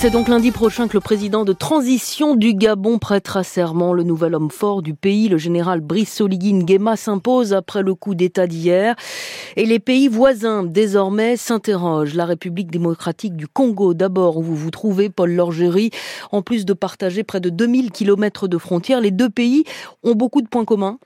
c'est donc lundi prochain que le président de transition du Gabon prêtera serment. Le nouvel homme fort du pays, le général Brice Oligui Nguema, s'impose après le coup d'État d'hier. Et les pays voisins, désormais, s'interrogent. La République démocratique du Congo, d'abord, où vous vous trouvez, Paul Lorgerie. En plus de partager près de 2000 kilomètres de frontières, les deux pays ont beaucoup de points communs.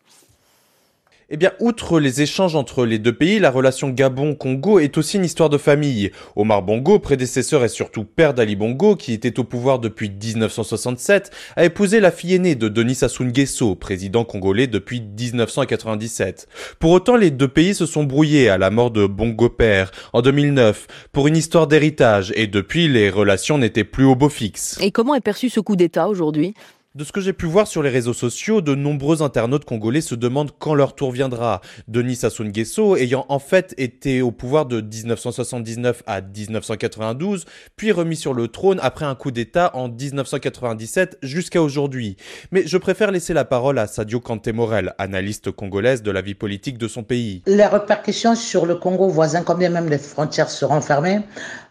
Eh bien, outre les échanges entre les deux pays, la relation Gabon-Congo est aussi une histoire de famille. Omar Bongo, prédécesseur et surtout père d'Ali Bongo, qui était au pouvoir depuis 1967, a épousé la fille aînée de Denis Sassou Nguesso, président congolais depuis 1997. Pour autant, les deux pays se sont brouillés à la mort de Bongo père en 2009 pour une histoire d'héritage et depuis, les relations n'étaient plus au beau fixe. Et comment est perçu ce coup d'État aujourd'hui? De ce que j'ai pu voir sur les réseaux sociaux, de nombreux internautes congolais se demandent quand leur tour viendra. Denis Sassou Nguesso ayant en fait été au pouvoir de 1979 à 1992, puis remis sur le trône après un coup d'État en 1997 jusqu'à aujourd'hui. Mais je préfère laisser la parole à Sadio Kantemorel, analyste congolaise de la vie politique de son pays. Les répercussions sur le Congo voisin, quand bien même les frontières seront fermées,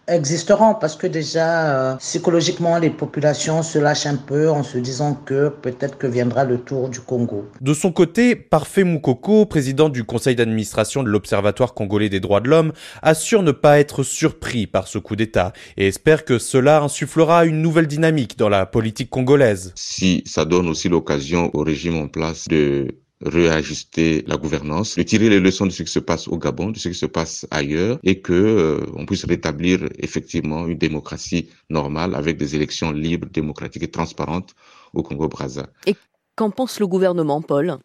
existeront parce que déjà euh, psychologiquement les populations se lâchent un peu en se disant que peut-être que viendra le tour du Congo. De son côté, Parfait Moukoko, président du conseil d'administration de l'Observatoire congolais des droits de l'homme, assure ne pas être surpris par ce coup d'État et espère que cela insufflera une nouvelle dynamique dans la politique congolaise. Si ça donne aussi l'occasion au régime en place de réajuster la gouvernance, de tirer les leçons de ce qui se passe au Gabon, de ce qui se passe ailleurs, et que euh, on puisse rétablir effectivement une démocratie normale avec des élections libres, démocratiques et transparentes au Congo-Brazza. Et qu'en pense le gouvernement, Paul?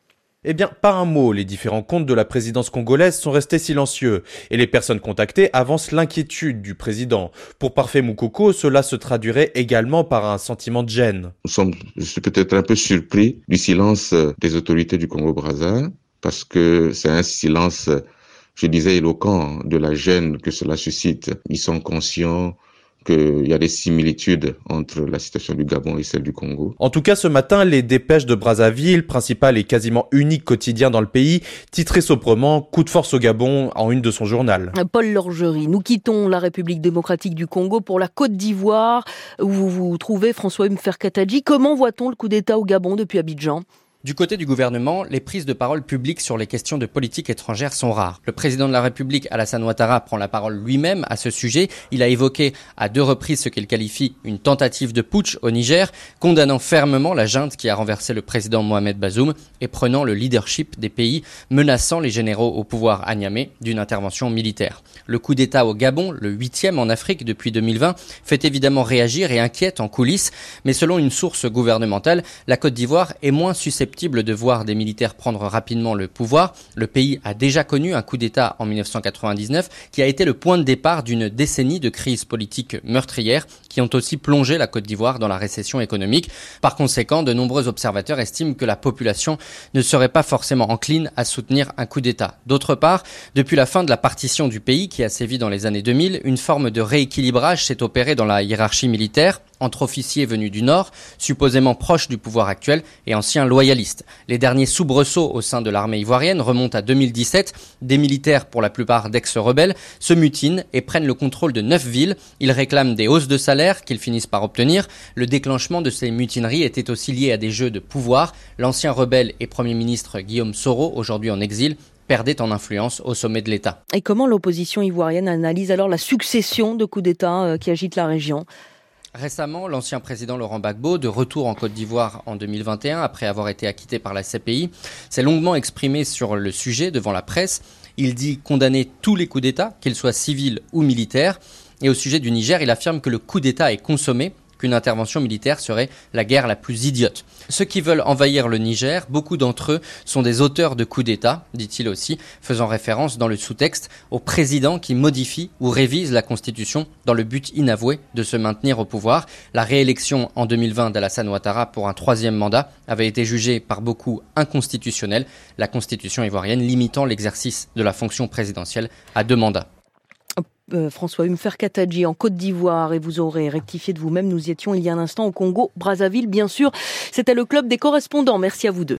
Eh bien, pas un mot, les différents comptes de la présidence congolaise sont restés silencieux, et les personnes contactées avancent l'inquiétude du président. Pour Parfait Moukoko, cela se traduirait également par un sentiment de gêne. Nous sommes, peut-être un peu surpris du silence des autorités du Congo-Brazza, parce que c'est un silence, je disais, éloquent de la gêne que cela suscite. Ils sont conscients qu'il y a des similitudes entre la situation du Gabon et celle du Congo. En tout cas, ce matin, les dépêches de Brazzaville, principal et quasiment unique quotidien dans le pays, titraient sobrement Coup de force au Gabon en une de son journal. Paul Lorgerie, nous quittons la République démocratique du Congo pour la Côte d'Ivoire, où vous vous trouvez François Mferkatadji. Comment voit-on le coup d'État au Gabon depuis Abidjan? Du côté du gouvernement, les prises de parole publiques sur les questions de politique étrangère sont rares. Le président de la République, Alassane Ouattara, prend la parole lui-même à ce sujet. Il a évoqué à deux reprises ce qu'il qualifie une tentative de putsch au Niger, condamnant fermement la junte qui a renversé le président Mohamed Bazoum et prenant le leadership des pays, menaçant les généraux au pouvoir à Niamey d'une intervention militaire. Le coup d'État au Gabon, le huitième en Afrique depuis 2020, fait évidemment réagir et inquiète en coulisses, mais selon une source gouvernementale, la Côte d'Ivoire est moins susceptible de voir des militaires prendre rapidement le pouvoir. Le pays a déjà connu un coup d'État en 1999 qui a été le point de départ d'une décennie de crises politiques meurtrières qui ont aussi plongé la Côte d'Ivoire dans la récession économique. Par conséquent, de nombreux observateurs estiment que la population ne serait pas forcément encline à soutenir un coup d'État. D'autre part, depuis la fin de la partition du pays qui a sévi dans les années 2000, une forme de rééquilibrage s'est opéré dans la hiérarchie militaire entre officiers venus du Nord, supposément proches du pouvoir actuel et anciens loyalistes. Les derniers soubresauts au sein de l'armée ivoirienne remontent à 2017. Des militaires, pour la plupart d'ex-rebelles, se mutinent et prennent le contrôle de neuf villes. Ils réclament des hausses de salaire qu'ils finissent par obtenir. Le déclenchement de ces mutineries était aussi lié à des jeux de pouvoir. L'ancien rebelle et premier ministre Guillaume Soro, aujourd'hui en exil, perdait en influence au sommet de l'État. Et comment l'opposition ivoirienne analyse alors la succession de coups d'État euh, qui agitent la région? Récemment, l'ancien président Laurent Gbagbo, de retour en Côte d'Ivoire en 2021, après avoir été acquitté par la CPI, s'est longuement exprimé sur le sujet devant la presse. Il dit condamner tous les coups d'État, qu'ils soient civils ou militaires. Et au sujet du Niger, il affirme que le coup d'État est consommé qu'une intervention militaire serait la guerre la plus idiote. Ceux qui veulent envahir le Niger, beaucoup d'entre eux sont des auteurs de coups d'État, dit-il aussi, faisant référence dans le sous-texte au président qui modifie ou révise la Constitution dans le but inavoué de se maintenir au pouvoir. La réélection en 2020 d'Alassane Ouattara pour un troisième mandat avait été jugée par beaucoup inconstitutionnelle, la Constitution ivoirienne limitant l'exercice de la fonction présidentielle à deux mandats. Euh, François Humer Katadji en Côte d'Ivoire et vous aurez rectifié de vous-même. Nous étions il y a un instant au Congo, Brazzaville, bien sûr. C'était le club des correspondants. Merci à vous deux.